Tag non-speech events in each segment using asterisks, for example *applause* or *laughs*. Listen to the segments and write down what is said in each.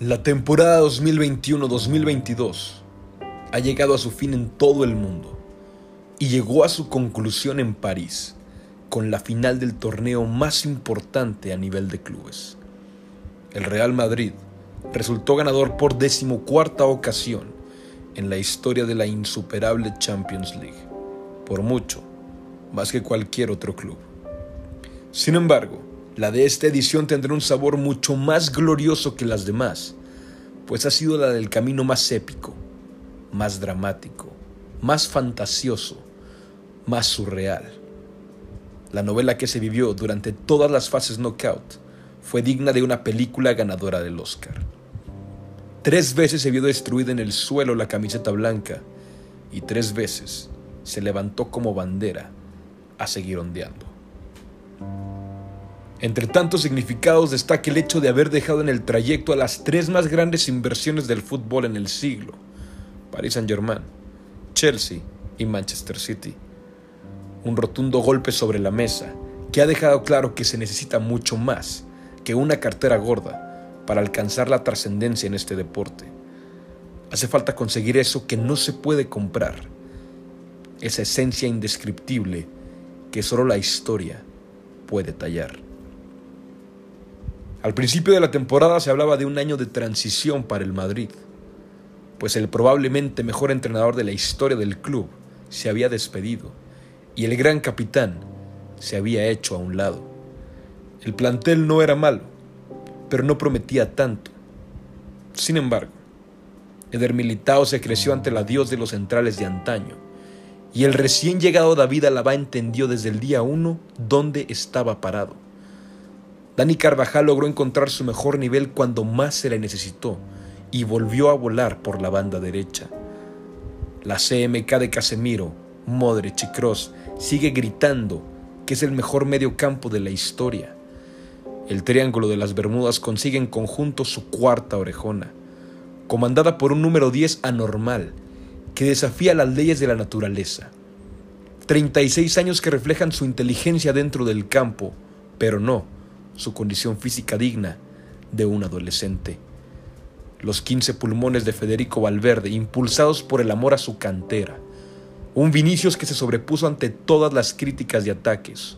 La temporada 2021-2022 ha llegado a su fin en todo el mundo y llegó a su conclusión en París con la final del torneo más importante a nivel de clubes. El Real Madrid resultó ganador por decimocuarta ocasión en la historia de la insuperable Champions League, por mucho, más que cualquier otro club. Sin embargo, la de esta edición tendrá un sabor mucho más glorioso que las demás, pues ha sido la del camino más épico, más dramático, más fantasioso, más surreal. La novela que se vivió durante todas las fases knockout fue digna de una película ganadora del Oscar. Tres veces se vio destruida en el suelo la camiseta blanca y tres veces se levantó como bandera a seguir ondeando. Entre tantos significados destaca el hecho de haber dejado en el trayecto a las tres más grandes inversiones del fútbol en el siglo, Paris Saint-Germain, Chelsea y Manchester City. Un rotundo golpe sobre la mesa que ha dejado claro que se necesita mucho más que una cartera gorda para alcanzar la trascendencia en este deporte. Hace falta conseguir eso que no se puede comprar, esa esencia indescriptible que solo la historia puede tallar. Al principio de la temporada se hablaba de un año de transición para el Madrid, pues el probablemente mejor entrenador de la historia del club se había despedido y el gran capitán se había hecho a un lado. El plantel no era malo, pero no prometía tanto. Sin embargo, Eder Militao se creció ante la dios de los centrales de antaño, y el recién llegado David Alaba entendió desde el día uno dónde estaba parado. Dani Carvajal logró encontrar su mejor nivel cuando más se le necesitó y volvió a volar por la banda derecha. La CMK de Casemiro, Modric y Kroos sigue gritando que es el mejor medio campo de la historia. El Triángulo de las Bermudas consigue en conjunto su cuarta orejona, comandada por un número 10 anormal que desafía las leyes de la naturaleza. 36 años que reflejan su inteligencia dentro del campo, pero no su condición física digna de un adolescente. Los 15 pulmones de Federico Valverde, impulsados por el amor a su cantera. Un Vinicius que se sobrepuso ante todas las críticas y ataques.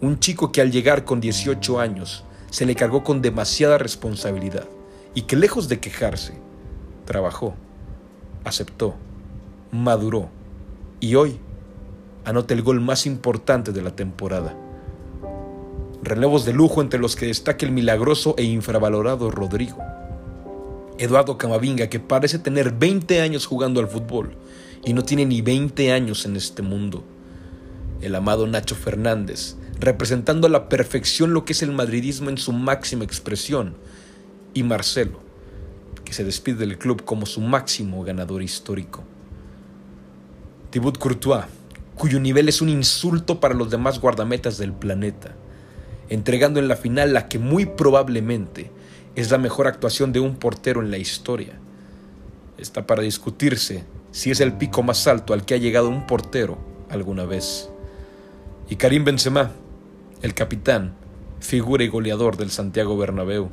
Un chico que al llegar con 18 años se le cargó con demasiada responsabilidad y que lejos de quejarse, trabajó, aceptó, maduró y hoy anota el gol más importante de la temporada relevos de lujo entre los que destaca el milagroso e infravalorado Rodrigo. Eduardo Camavinga, que parece tener 20 años jugando al fútbol y no tiene ni 20 años en este mundo. El amado Nacho Fernández, representando a la perfección lo que es el madridismo en su máxima expresión. Y Marcelo, se despide del club como su máximo ganador histórico. Thibaut Courtois, cuyo nivel es un insulto para los demás guardametas del planeta entregando en la final la que muy probablemente es la mejor actuación de un portero en la historia. Está para discutirse si es el pico más alto al que ha llegado un portero alguna vez. Y Karim Benzema, el capitán, figura y goleador del Santiago Bernabéu,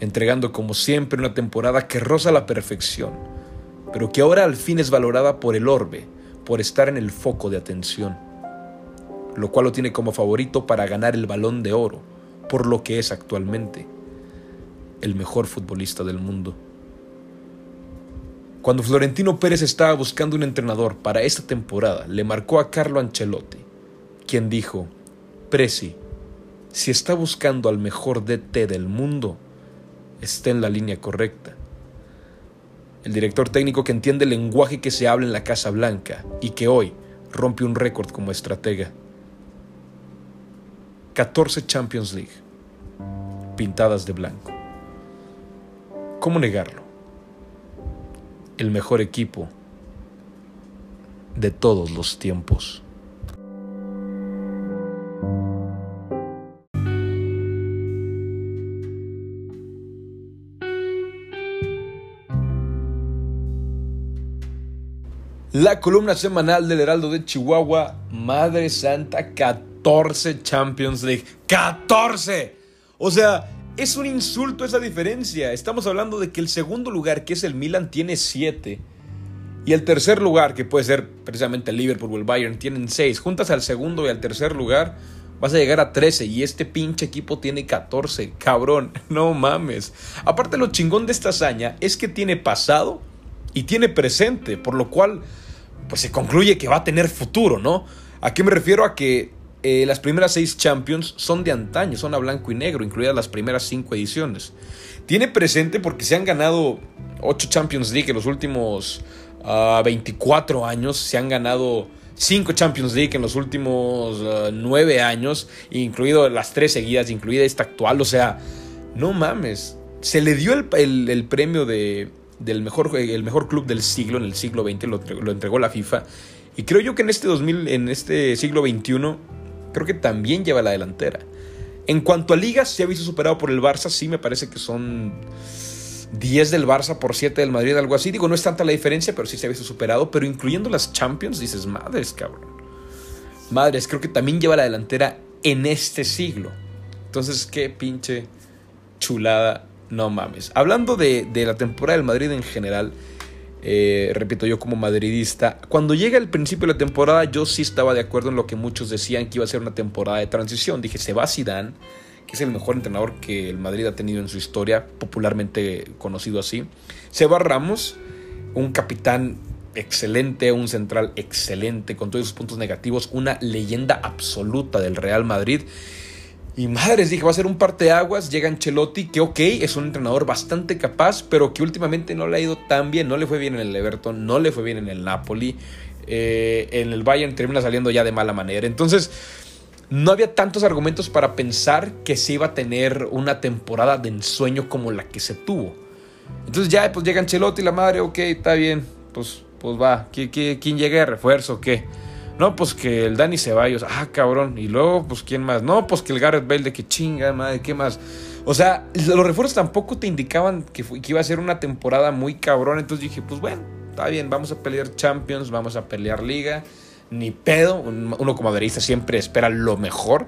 entregando como siempre una temporada que roza la perfección, pero que ahora al fin es valorada por el orbe, por estar en el foco de atención lo cual lo tiene como favorito para ganar el balón de oro, por lo que es actualmente el mejor futbolista del mundo. Cuando Florentino Pérez estaba buscando un entrenador para esta temporada, le marcó a Carlo Ancelotti, quien dijo, Presi, si está buscando al mejor DT del mundo, está en la línea correcta. El director técnico que entiende el lenguaje que se habla en la Casa Blanca y que hoy rompe un récord como estratega. 14 Champions League, pintadas de blanco. ¿Cómo negarlo? El mejor equipo de todos los tiempos. La columna semanal del Heraldo de Chihuahua, Madre Santa, 14 Champions League. ¡14! O sea, es un insulto esa diferencia. Estamos hablando de que el segundo lugar, que es el Milan, tiene 7. Y el tercer lugar, que puede ser precisamente el Liverpool o el Bayern, tienen 6. Juntas al segundo y al tercer lugar, vas a llegar a 13. Y este pinche equipo tiene 14. Cabrón, *laughs* no mames. Aparte, lo chingón de esta hazaña es que tiene pasado y tiene presente, por lo cual pues se concluye que va a tener futuro, ¿no? ¿A qué me refiero? A que eh, las primeras seis Champions son de antaño, son a blanco y negro, incluidas las primeras cinco ediciones. Tiene presente porque se han ganado ocho Champions League en los últimos 24 ah, años, se han ganado cinco Champions League en los últimos ah, nueve años, incluido las tres seguidas, incluida esta actual, o sea, no mames. Se le dio el premio de, del mejor, el mejor club del siglo, en el siglo XX, lo, entregó la FIFA. Y creo yo que en este, 2000, en este siglo XXI, creo que también lleva la delantera. En cuanto a ligas, se ha visto superado por el Barça, sí me parece que son 10 del Barça por 7 del Madrid, algo así. Digo, no es tanta la diferencia, pero sí se ha visto superado. Pero incluyendo las Champions, dices, madres, cabrón. Madres, creo que también lleva la delantera en este siglo. Entonces, qué pinche chulada no mames. Hablando de, la temporada del Madrid en general, eh, repito yo como madridista, cuando llega el principio de la temporada yo sí estaba de acuerdo en lo que muchos decían que iba a ser una temporada de transición. Dije, se va Zidane, que es el mejor entrenador que el Madrid ha tenido en su historia, popularmente conocido así. Se va Ramos, un capitán excelente, un central excelente, con todos sus puntos negativos, una leyenda absoluta del Real Madrid. Y madres, dije, va a ser un parteaguas. Llega Ancelotti, que ok, es un entrenador bastante capaz, pero que últimamente no le ha ido tan bien. No le fue bien en el Everton, no le fue bien en el Napoli. Eh, en el Bayern termina saliendo ya de mala manera. Entonces, no había tantos argumentos para pensar que se iba a tener una temporada de ensueño como la que se tuvo. Entonces, ya pues llega Ancelotti, la madre, ok, está bien, pues, pues va. ¿Quién llega de refuerzo? ¿Qué? No, pues que el Dani Ceballos, ah, cabrón. Y luego, pues, ¿quién más? No, pues que el Gareth Bale, de que chinga, madre, ¿qué más? O sea, los refuerzos tampoco te indicaban que, iba a ser una temporada muy cabrón. Entonces dije, pues bueno, está bien, vamos a pelear Champions, vamos a pelear Liga. Ni pedo. Uno como aderista siempre espera lo mejor.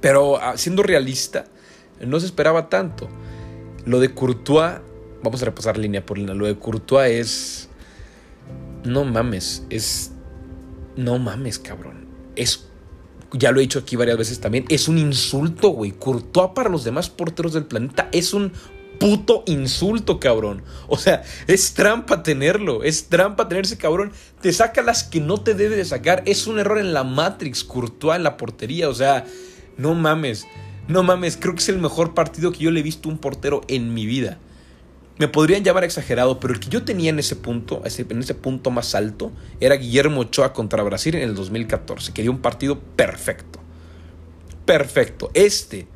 Pero ah, siendo realista, no se esperaba tanto. Lo de Courtois, vamos a repasar línea por línea. Lo de Courtois es. No mames, es no mames, cabrón. Es, ya lo he dicho aquí varias veces también, es un insulto, güey. Courtois para los demás porteros del planeta es un puto insulto, cabrón. O sea, es trampa tenerlo, es trampa tener ese cabrón. Te saca las que no te debe de sacar. Es un error en la Matrix, Courtois en la portería. O sea, no mames, no mames. Creo que es el mejor partido que yo le he visto a un portero en mi vida me podrían llamar exagerado, pero el que yo tenía en ese punto, en ese punto más alto, era Guillermo Ochoa contra Brasil en el 2014. Quería un partido perfecto. Perfecto. Este,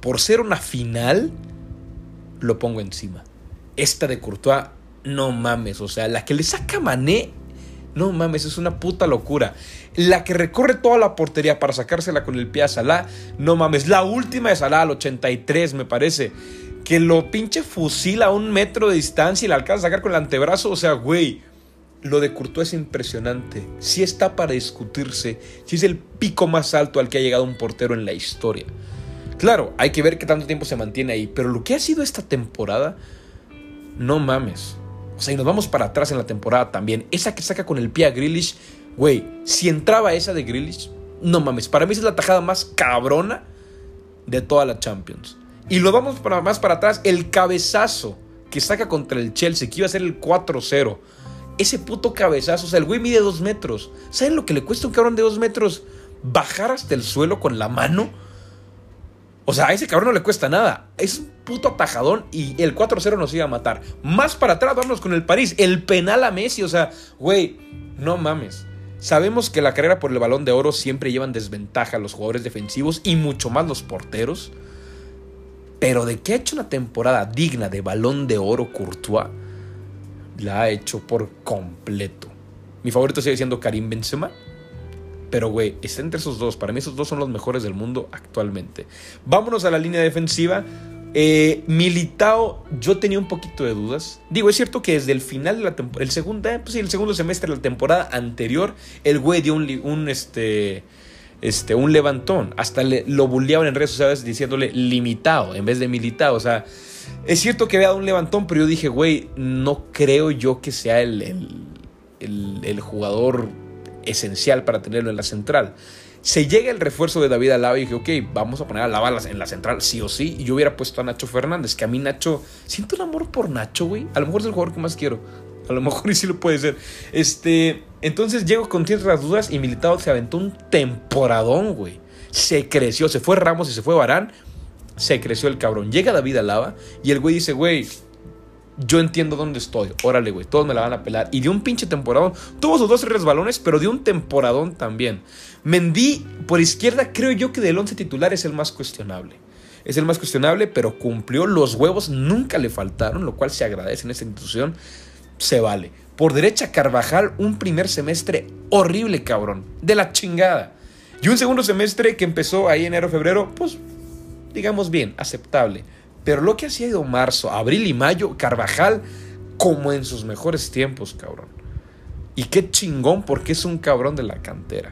por ser una final, lo pongo encima. Esta de Courtois, no mames. O sea, la que le saca Mané, no mames, es una puta locura. La que recorre toda la portería para sacársela con el pie a Salah, no mames. La última de Salah al 83, me parece que lo pinche fusila a un metro de distancia y le alcanza a sacar con el antebrazo. O sea, güey, lo de Courtois es impresionante. Si está para discutirse, si es el pico más alto al que ha llegado un portero en la historia. Claro, hay que ver qué tanto tiempo se mantiene ahí, pero lo que ha sido esta temporada, no mames. O sea, y nos vamos para atrás en la temporada también. Esa que saca con el pie a Grealish, güey, si entraba esa de Grealish, no mames, para mí es la tajada más cabrona de toda la Champions. Y lo vamos para, más para atrás, el cabezazo que saca contra el Chelsea, que iba a ser el 4-0. Ese puto cabezazo, o sea, el güey mide dos metros. ¿Saben lo que le cuesta un cabrón de dos metros? Bajar hasta el suelo con la mano. O sea, a ese cabrón no le cuesta nada. Es un puto atajadón y el 4-0 nos iba a matar. Más para atrás, vámonos con el París. El penal a Messi, o sea, güey, no mames. Sabemos que la carrera por el balón de oro siempre llevan desventaja a los jugadores defensivos y mucho más los porteros. Pero de que ha hecho una temporada digna de balón de oro Courtois, la ha hecho por completo. Mi favorito sigue siendo Karim Benzema. Pero, güey, está entre esos dos. Para mí esos dos son los mejores del mundo actualmente. Vámonos a la línea defensiva. Eh, Militao, yo tenía un poquito de dudas. Digo, es cierto que desde el final de la temporada, el segundo, eh, pues sí, el segundo semestre de la temporada anterior, el güey dio un, este, este, un levantón. Hasta le, lo bulleaban en redes sociales diciéndole limitado en vez de militado. O sea, es cierto que había dado un levantón, pero yo dije, güey, no creo yo que sea el, el, el jugador esencial para tenerlo en la central. Se llega el refuerzo de David Alaba y dije, ok, vamos a poner a Alaba en la central, sí o sí. Y yo hubiera puesto a Nacho Fernández, que a mí Nacho, siento un amor por Nacho, güey. A lo mejor es el jugador que más quiero. A lo mejor *laughs* y sí lo puede ser. Este, entonces llego con tierras dudas y Militado se aventó un temporadón, güey. Se creció, se fue Ramos y se fue Barán. Se creció el cabrón. Llega David Alaba y el güey dice, güey, yo entiendo dónde estoy. Órale, güey, todos me la van a pelar. Y dio un pinche temporadón. Tuvo sus dos resbalones, pero dio un temporadón también. Mendy, por izquierda, creo yo que del once titular es el más cuestionable. Es el más cuestionable, pero cumplió. Los huevos nunca le faltaron, lo cual se agradece en esta institución. Se vale. Por derecha, Carvajal, un primer semestre horrible, cabrón. De la chingada. Y un segundo semestre que empezó ahí enero-febrero, pues, digamos bien, aceptable. Pero lo que ha sido marzo, abril y mayo, Carvajal, como en sus mejores tiempos, cabrón. Y qué chingón, porque es un cabrón de la cantera.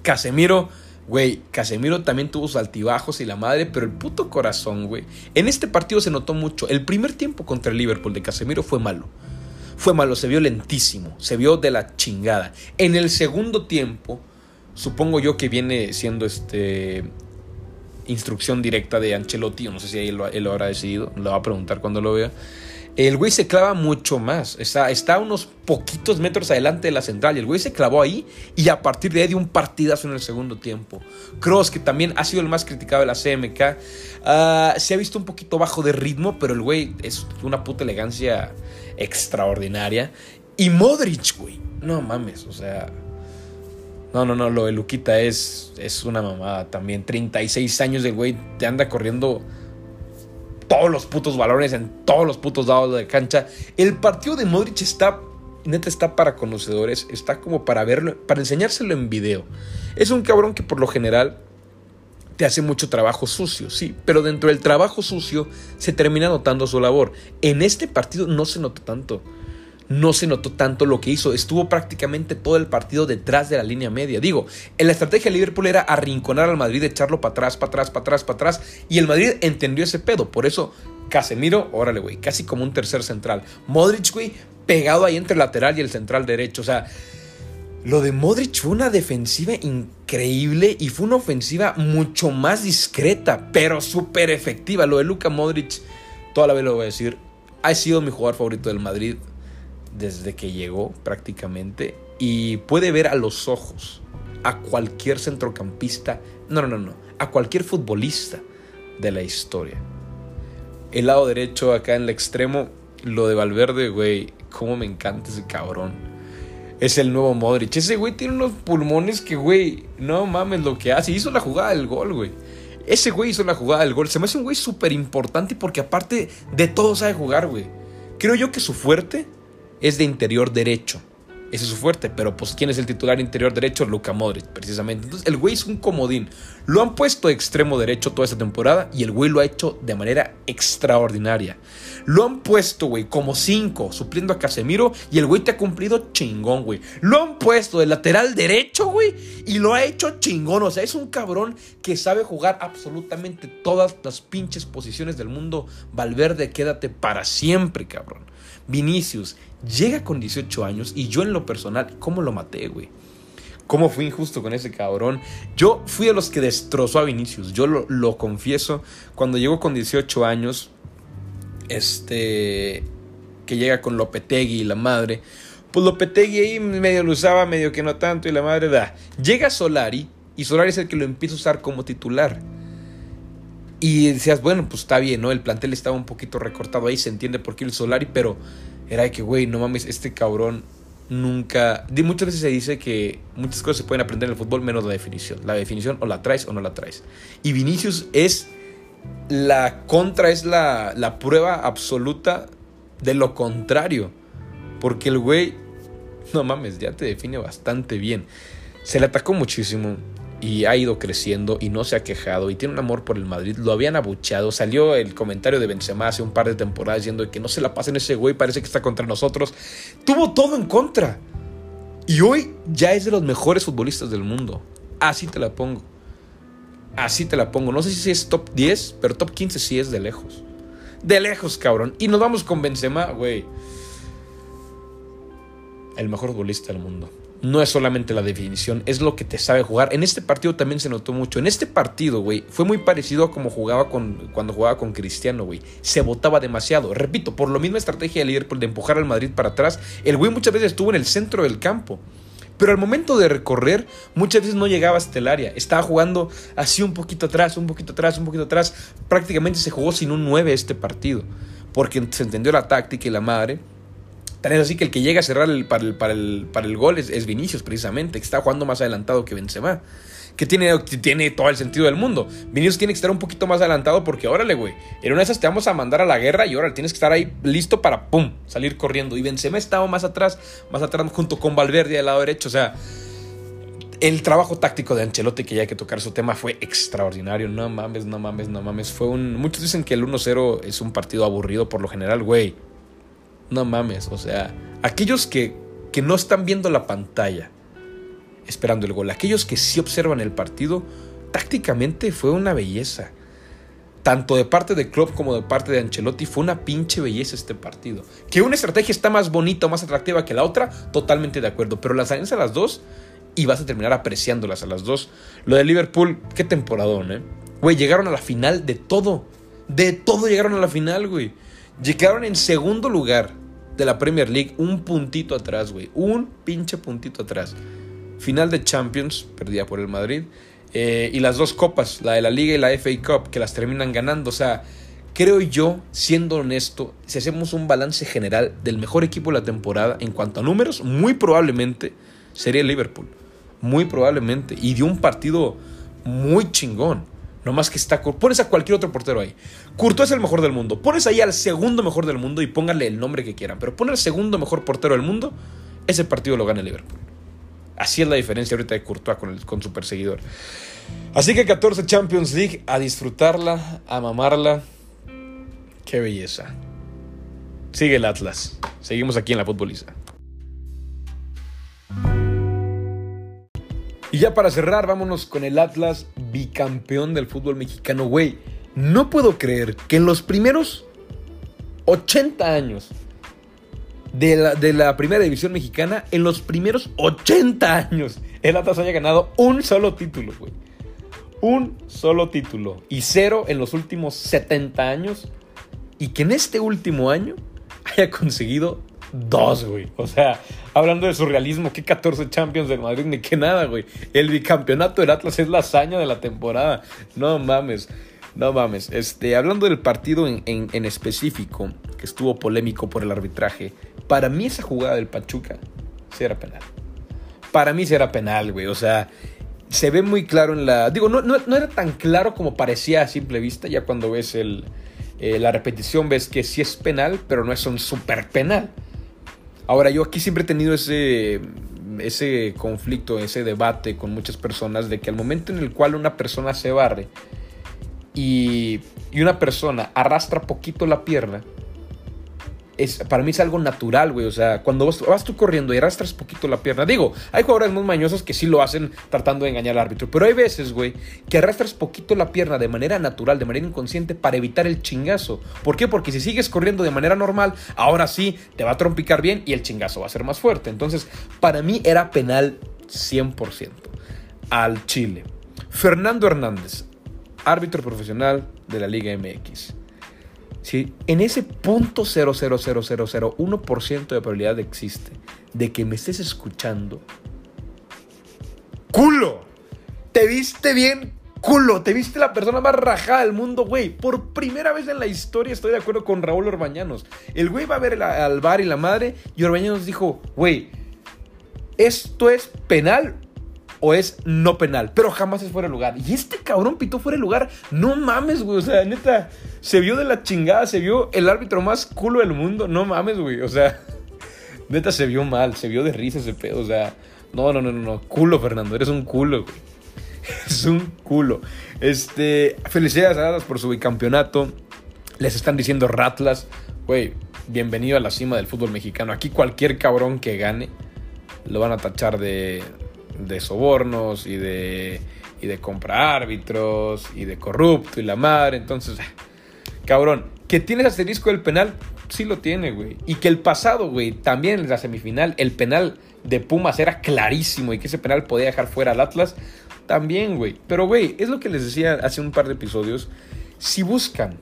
Casemiro, güey, Casemiro también tuvo sus altibajos y la madre, pero el puto corazón, güey. En este partido se notó mucho. El primer tiempo contra el Liverpool de Casemiro fue malo. Fue malo, se vio lentísimo, se vio de la chingada. En el segundo tiempo, supongo yo que viene siendo este instrucción directa de Ancelotti, no sé si él lo, él lo habrá decidido, lo va a preguntar cuando lo vea. El güey se clava mucho más. Está, está unos poquitos metros adelante de la central. Y el güey se clavó ahí. Y a partir de ahí dio un partidazo en el segundo tiempo. Cross, que también ha sido el más criticado de la CMK. Ah, se ha visto un poquito bajo de ritmo. Pero el güey es una puta elegancia extraordinaria. Y Modric, güey. No mames, o sea. No, no, no, lo de Luquita es, es una mamada también. 36 años del güey te anda corriendo todos los putos balones en todos los putos lados de cancha. El partido de Modric está, neta, está para conocedores, está como para verlo, para enseñárselo en video. Es un cabrón que por lo general te hace mucho trabajo sucio, sí, pero dentro del trabajo sucio se termina notando su labor. En este partido no se notó tanto no se notó tanto lo que hizo. Estuvo prácticamente todo el partido detrás de la línea media. Digo, en la estrategia de Liverpool era arrinconar al Madrid, echarlo para atrás, para atrás, para atrás, para atrás. Y el Madrid entendió ese pedo. Por eso, Casemiro, órale, güey, casi como un tercer central. Modric, güey, pegado ahí entre el lateral y el central derecho. O sea, lo de Modric fue una defensiva increíble y fue una ofensiva mucho más discreta, pero súper efectiva. Lo de Luka Modric, toda la vez lo voy a decir, ha sido mi jugador favorito del Madrid desde que llegó prácticamente y puede ver a los ojos a cualquier centrocampista, no, no, no, no, a cualquier futbolista de la historia. El lado derecho acá en el extremo, lo de Valverde, güey, cómo me encanta ese cabrón. Es el nuevo Modric. Ese güey tiene unos pulmones que, güey, no mames lo que hace. Hizo la jugada del gol, güey. Ese güey hizo la jugada del gol. Se me hace un güey súper importante porque aparte de todo sabe jugar, güey. Creo yo que su fuerte es de interior derecho. Ese es su fuerte, pero pues ¿quién es el titular interior derecho? Luka Modric, precisamente. Entonces el güey es un comodín. Lo han puesto de extremo derecho toda esta temporada y el güey lo ha hecho de manera extraordinaria. Lo han puesto, güey, como cinco, supliendo a Casemiro y el güey te ha cumplido chingón, güey. Lo han puesto de lateral derecho, güey, y lo ha hecho chingón. O sea, es un cabrón que sabe jugar absolutamente todas las pinches posiciones del mundo. Valverde, quédate para siempre, cabrón. Vinicius llega con 18 años y yo en lo personal, ¿cómo lo maté, güey? ¿Cómo fui injusto con ese cabrón? Yo fui de los que destrozó a Vinicius, yo lo, confieso. Cuando llegó con 18 años, este, que llega con Lopetegui y la madre, pues Lopetegui ahí medio lo usaba, medio que no tanto, y la madre da. Llega Solari, y Solari es el que lo empieza a usar como titular. Y decías, bueno, pues está bien, ¿no? El plantel estaba un poquito recortado ahí, se entiende por qué el Solari, pero era de que, güey, no mames, este cabrón nunca... muchas veces se dice que muchas cosas se pueden aprender en el fútbol menos la definición. La definición o la traes o no la traes. Y Vinicius es la contra, es la, la prueba absoluta de lo contrario. Porque el güey, no mames, ya te define bastante bien. Se le atacó muchísimo. Y ha ido creciendo y no se ha quejado y tiene un amor por el Madrid. Lo habían abucheado. Salió el comentario de Benzema hace un par de temporadas diciendo que no se la pasen ese güey, parece que está contra nosotros. Tuvo todo en contra. Y hoy ya es de los mejores futbolistas del mundo. Así te la pongo. Así te la pongo. No sé si es top 10, pero top 15 sí es de lejos. De lejos, cabrón. Y nos vamos con Benzema, güey. El mejor futbolista del mundo no es solamente la definición, es lo que te sabe jugar. En este partido también se notó mucho. En este partido, güey, fue muy parecido a como jugaba con, cuando jugaba con Cristiano, güey. Se botaba demasiado. Repito, por lo misma estrategia de Liverpool de empujar al Madrid para atrás, el güey muchas veces estuvo en el centro del campo. Pero al momento de recorrer, muchas veces no llegaba hasta el área. Estaba jugando así un poquito atrás, un poquito atrás, un poquito atrás. Prácticamente se jugó sin un 9 este partido. Porque se entendió la táctica y la madre Tan es así que el que llega a cerrar para, el, para, el, para el gol es, Vinicius, precisamente, que está jugando más adelantado que Benzema. Que tiene, tiene todo el sentido del mundo. Vinicius tiene que estar un poquito más adelantado porque, órale, güey, en una de esas te vamos a mandar a la guerra y ahora tienes que estar ahí listo para, pum, salir corriendo. Y Benzema estaba más atrás, más atrás, junto con Valverde al lado derecho. O sea, el trabajo táctico de Ancelotti, que ya hay que tocar su tema, fue extraordinario. No mames, no mames, no mames. Fue un. Muchos dicen que el 1-0 es un partido aburrido por lo general, güey no mames, o sea, aquellos que, que no están viendo la pantalla esperando el gol, aquellos que sí observan el partido, tácticamente fue una belleza. Tanto de parte de Klopp como de parte de Ancelotti fue una pinche belleza este partido. Que una estrategia está más bonita o más atractiva que la otra, totalmente de acuerdo. Pero las alianzas a las dos y vas a terminar apreciándolas a las dos. Lo de Liverpool, qué temporadón, ¿eh? Güey, llegaron a la final de todo. De todo llegaron a la final, güey. Llegaron en segundo lugar de la Premier League, un puntito atrás, güey. Un pinche puntito atrás. Final de Champions, perdida por el Madrid. Eh, y las dos copas, la de la Liga y la FA Cup, que las terminan ganando. O sea, creo yo, siendo honesto, si hacemos un balance general del mejor equipo de la temporada en cuanto a números, muy probablemente sería el Liverpool. Muy probablemente. Y dio un partido muy chingón. No más que está. Pones a cualquier otro portero ahí. Courtois es el mejor del mundo. Pones ahí al segundo mejor del mundo y pónganle el nombre que quieran. Pero pon el segundo mejor portero del mundo. Ese partido lo gana el Liverpool. Así es la diferencia ahorita de Courtois con, con su perseguidor. Así que 14 Champions League. A disfrutarla, a mamarla. Qué belleza. Sigue el Atlas. Seguimos aquí en la futbolista. Y ya para cerrar, vámonos con el Atlas bicampeón del fútbol mexicano. Güey, no puedo creer que en los primeros 80 años de la, de la, primera división mexicana, en los primeros 80 años, el Atlas haya ganado un solo título, güey. Un solo título. Y cero en los últimos 70 años. Y que en este último año haya conseguido dos, güey. O sea, hablando de surrealismo, que 14 Champions del Madrid, ni que nada, güey. El bicampeonato del Atlas es la hazaña de la temporada. No mames. No mames. Este, hablando del partido en, en, específico, que estuvo polémico por el arbitraje, para mí esa jugada del Pachuca sí era penal. Para mí sí era penal, güey. O sea, se ve muy claro en la. Digo, no, no, era tan claro como parecía a simple vista. Ya cuando ves el, eh, la repetición, ves que sí es penal, pero no es un super penal. Ahora, yo aquí siempre he tenido ese, ese conflicto, ese debate con muchas personas de que al momento en el cual una persona se barre y, y una persona arrastra poquito la pierna, para mí es algo natural, güey. O sea, cuando vas, tú corriendo y arrastras poquito la pierna. Digo, hay jugadores muy mañosos que sí lo hacen tratando de engañar al árbitro. Pero hay veces, güey, que arrastras poquito la pierna de manera natural, de manera inconsciente, para evitar el chingazo. ¿Por qué? Porque si sigues corriendo de manera normal, ahora sí te va a trompicar bien y el chingazo va a ser más fuerte. Entonces, para mí era penal 100% al Chile. Fernando Hernández, árbitro profesional de la Liga MX. Si en ese punto 0.00001% de probabilidad existe de que me estés escuchando, culo, te viste bien, culo, te viste la persona más rajada del mundo, güey. Por primera vez en la historia estoy de acuerdo con Raúl Orbañanos. El güey va a ver al bar y la madre y Orbañanos dijo, güey, esto es penal o es no penal, pero jamás es fuera de lugar. Y este cabrón pitó fuera de lugar. No mames, güey. O sea, neta, se vio de la chingada, se vio el árbitro más culo del mundo. No mames, güey. O sea, *laughs* neta se vio mal, se vio de risa ese pedo. O sea, no, no, no, no, no. Culo, Fernando, eres un culo, güey. *laughs* es un culo. Este, felicidades a Atlas por su bicampeonato. Les están diciendo Ratlas, güey, bienvenido a la cima del fútbol mexicano. Aquí cualquier cabrón que gane lo van a tachar de, de sobornos y de, y de compra árbitros y de corrupto y la madre. Entonces, cabrón, que tienes asterisco del penal, sí lo tiene, güey. Y que el pasado, güey, también en la semifinal, el penal de Pumas era clarísimo y que ese penal podía dejar fuera al Atlas, también, güey. Pero, güey, es lo que les decía hace un par de episodios. Si buscan,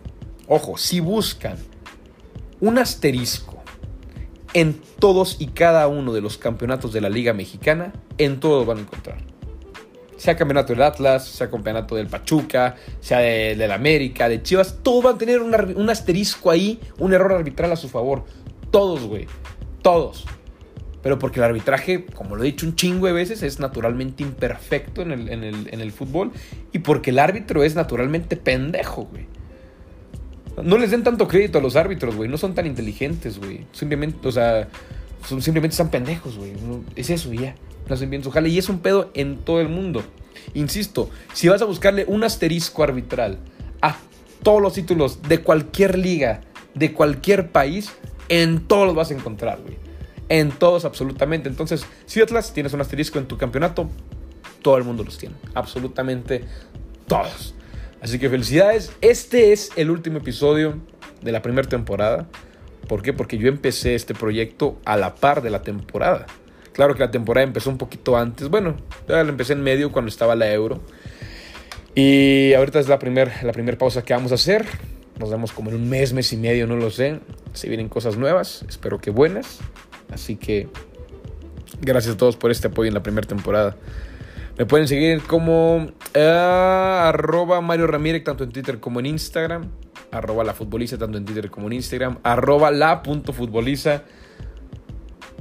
ojo, si buscan un asterisco en todos y cada uno de los campeonatos de la Liga Mexicana, en todos van a encontrar. Sea campeonato del Atlas, sea campeonato del Pachuca, sea del América, de Chivas, todos van a tener un asterisco ahí, un error arbitral a su favor. Todos, güey. Todos. Pero porque el arbitraje, como lo he dicho un chingo de veces, es naturalmente imperfecto en el, en el, fútbol. Y porque el árbitro es naturalmente pendejo, güey. No les den tanto crédito a los árbitros, güey. No son tan inteligentes, güey. Simplemente, o sea, son, simplemente están pendejos, güey. es eso, ya. No hacen bien su jale. Y es un pedo en todo el mundo. Insisto, si vas a buscarle un asterisco arbitral a todos los títulos de cualquier liga, de cualquier país, en todos los vas a encontrar, güey. En todos, absolutamente. Entonces, si Atlas tienes un asterisco en tu campeonato, todo el mundo los tiene. Absolutamente todos. Así que felicidades. Este es el último episodio de la primera temporada. ¿Por qué? Porque yo empecé este proyecto a la par de la temporada. Claro que la temporada empezó un poquito antes. Bueno, ya la empecé en medio cuando estaba la Euro. Y ahorita es la primera la primer pausa que vamos a hacer. Nos vemos como en un mes, mes y medio, no lo sé. Si vienen cosas nuevas, espero que buenas. Así que gracias a todos por este apoyo en la primera temporada. Me pueden seguir como uh, Mario Ramírez, tanto en Twitter como en Instagram. Arroba la futboliza, tanto en Twitter como en Instagram. Arroba la.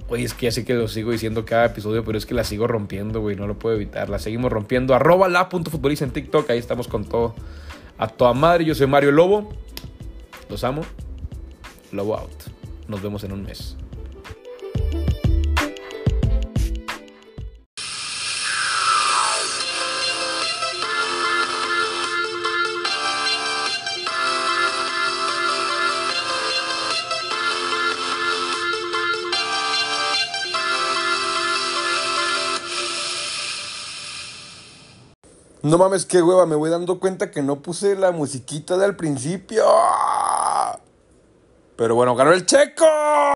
Oye, es que ya sé que lo sigo diciendo cada episodio, pero es que la sigo rompiendo, güey. No lo puedo evitar. La seguimos rompiendo. Arroba la en TikTok. Ahí estamos con todo. A toda madre. Yo soy Mario Lobo. Los amo. Lobo out. Nos vemos en un mes. No mames, qué hueva, me voy dando cuenta que no puse la musiquita del principio. Pero bueno, ganó el checo.